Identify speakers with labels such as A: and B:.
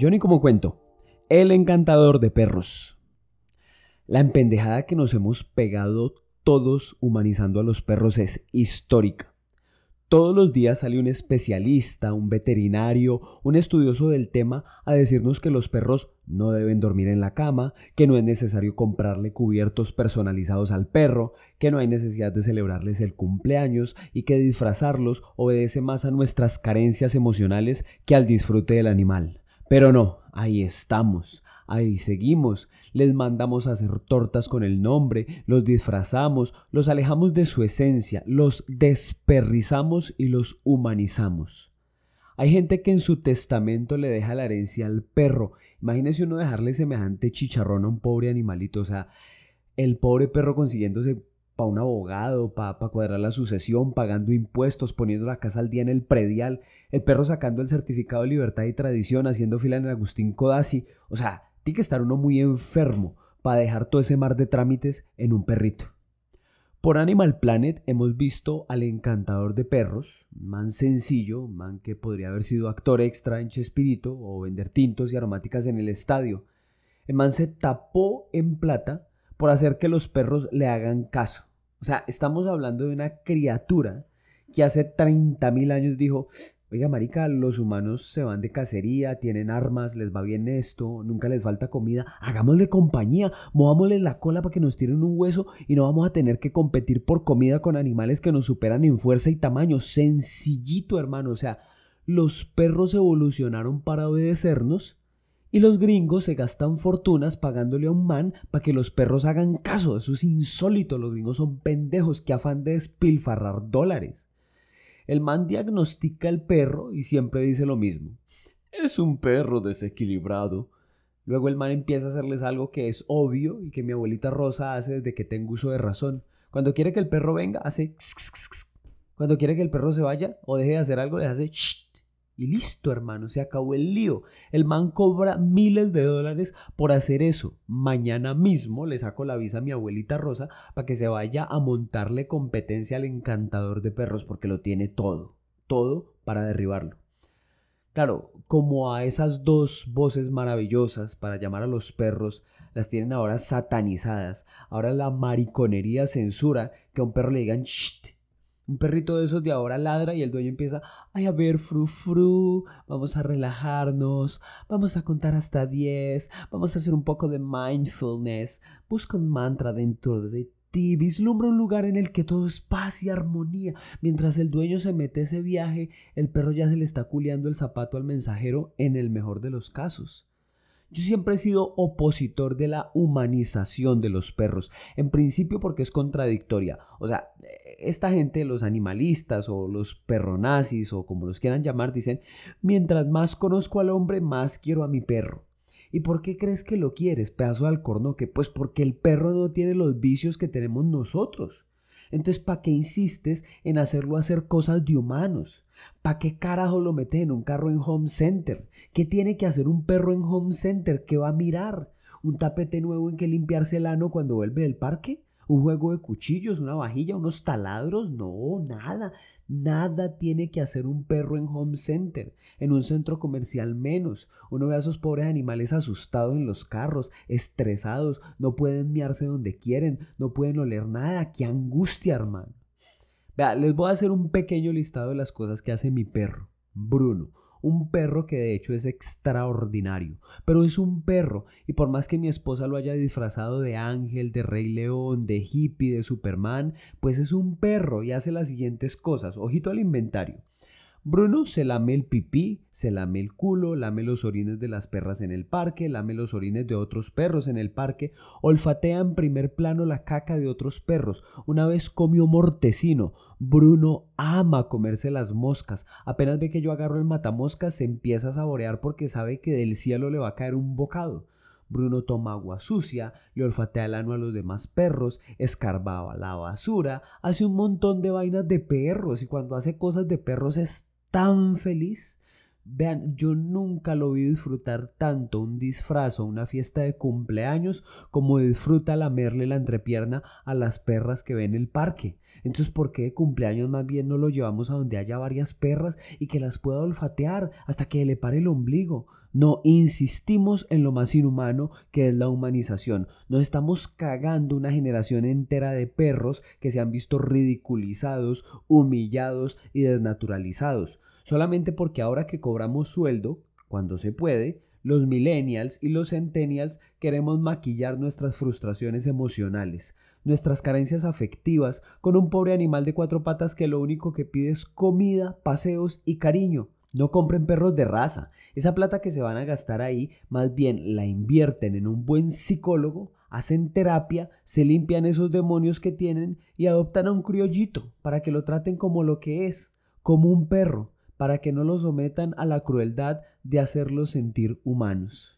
A: Johnny como cuento, el encantador de perros. La empendejada que nos hemos pegado todos humanizando a los perros es histórica. Todos los días sale un especialista, un veterinario, un estudioso del tema a decirnos que los perros no deben dormir en la cama, que no es necesario comprarle cubiertos personalizados al perro, que no hay necesidad de celebrarles el cumpleaños y que disfrazarlos obedece más a nuestras carencias emocionales que al disfrute del animal. Pero no, ahí estamos, Ahí seguimos, les mandamos a hacer tortas con el nombre, los disfrazamos, los alejamos de su esencia, los desperrizamos y los humanizamos. Hay gente que en su testamento le deja la herencia al perro. Imagínese uno dejarle semejante chicharrón a un pobre animalito. O sea, el pobre perro consiguiéndose para un abogado, para cuadrar la sucesión, pagando impuestos, poniendo la casa al día en el predial, el perro sacando el certificado de libertad y tradición, haciendo fila en el Agustín Codazzi. O sea, tiene que estar uno muy enfermo para dejar todo ese mar de trámites en un perrito. Por Animal Planet hemos visto al encantador de perros, man sencillo, man que podría haber sido actor extra en Chespirito o vender tintos y aromáticas en el estadio. El man se tapó en plata por hacer que los perros le hagan caso. O sea, estamos hablando de una criatura que hace 30.000 años dijo, Oiga, marica, los humanos se van de cacería, tienen armas, les va bien esto, nunca les falta comida. Hagámosle compañía, movámosle la cola para que nos tiren un hueso y no vamos a tener que competir por comida con animales que nos superan en fuerza y tamaño. Sencillito, hermano. O sea, los perros evolucionaron para obedecernos y los gringos se gastan fortunas pagándole a un man para que los perros hagan caso. Eso es insólito. Los gringos son pendejos que afán de despilfarrar dólares. El man diagnostica el perro y siempre dice lo mismo. Es un perro desequilibrado. Luego el man empieza a hacerles algo que es obvio y que mi abuelita Rosa hace desde que tengo uso de razón. Cuando quiere que el perro venga, hace... Cuando quiere que el perro se vaya o deje de hacer algo, le hace... Y listo, hermano, se acabó el lío. El man cobra miles de dólares por hacer eso. Mañana mismo le saco la visa a mi abuelita Rosa para que se vaya a montarle competencia al encantador de perros porque lo tiene todo. Todo para derribarlo. Claro, como a esas dos voces maravillosas para llamar a los perros las tienen ahora satanizadas. Ahora la mariconería censura que a un perro le digan Shh, un perrito de esos de ahora ladra y el dueño empieza, ay, a ver, fru fru, vamos a relajarnos, vamos a contar hasta 10, vamos a hacer un poco de mindfulness, busca un mantra dentro de ti, vislumbra un lugar en el que todo es paz y armonía. Mientras el dueño se mete ese viaje, el perro ya se le está culeando el zapato al mensajero en el mejor de los casos. Yo siempre he sido opositor de la humanización de los perros, en principio porque es contradictoria. O sea, esta gente, los animalistas o los perronazis o como los quieran llamar, dicen, mientras más conozco al hombre, más quiero a mi perro. ¿Y por qué crees que lo quieres, pedazo de alcornoque? Pues porque el perro no tiene los vicios que tenemos nosotros. Entonces, ¿para qué insistes en hacerlo hacer cosas de humanos? ¿Para qué carajo lo metes en un carro en Home Center? ¿Qué tiene que hacer un perro en Home Center? ¿Qué va a mirar? ¿Un tapete nuevo en que limpiarse el ano cuando vuelve del parque? ¿Un juego de cuchillos? ¿Una vajilla? ¿Unos taladros? No, nada. Nada tiene que hacer un perro en home center, en un centro comercial menos. Uno ve a esos pobres animales asustados en los carros, estresados, no pueden miarse donde quieren, no pueden oler nada. ¡Qué angustia, hermano! Vea, les voy a hacer un pequeño listado de las cosas que hace mi perro, Bruno un perro que de hecho es extraordinario, pero es un perro y por más que mi esposa lo haya disfrazado de ángel, de rey león, de hippie, de superman, pues es un perro y hace las siguientes cosas. Ojito al inventario. Bruno se lame el pipí, se lame el culo, lame los orines de las perras en el parque, lame los orines de otros perros en el parque, olfatea en primer plano la caca de otros perros. Una vez comió mortecino. Bruno ama comerse las moscas. Apenas ve que yo agarro el matamoscas, se empieza a saborear porque sabe que del cielo le va a caer un bocado. Bruno toma agua sucia, le olfatea el ano a los demás perros, escarbaba la basura, hace un montón de vainas de perros y cuando hace cosas de perros es tan feliz. Vean, yo nunca lo vi disfrutar tanto un disfraz o una fiesta de cumpleaños como disfruta lamerle la entrepierna a las perras que ven el parque. Entonces, ¿por qué de cumpleaños más bien no lo llevamos a donde haya varias perras y que las pueda olfatear hasta que le pare el ombligo? No insistimos en lo más inhumano que es la humanización. Nos estamos cagando una generación entera de perros que se han visto ridiculizados, humillados y desnaturalizados solamente porque ahora que cobramos sueldo, cuando se puede, los millennials y los centennials queremos maquillar nuestras frustraciones emocionales, nuestras carencias afectivas con un pobre animal de cuatro patas que lo único que pide es comida, paseos y cariño. No compren perros de raza. Esa plata que se van a gastar ahí, más bien la invierten en un buen psicólogo, hacen terapia, se limpian esos demonios que tienen y adoptan a un criollito para que lo traten como lo que es, como un perro para que no los sometan a la crueldad de hacerlos sentir humanos.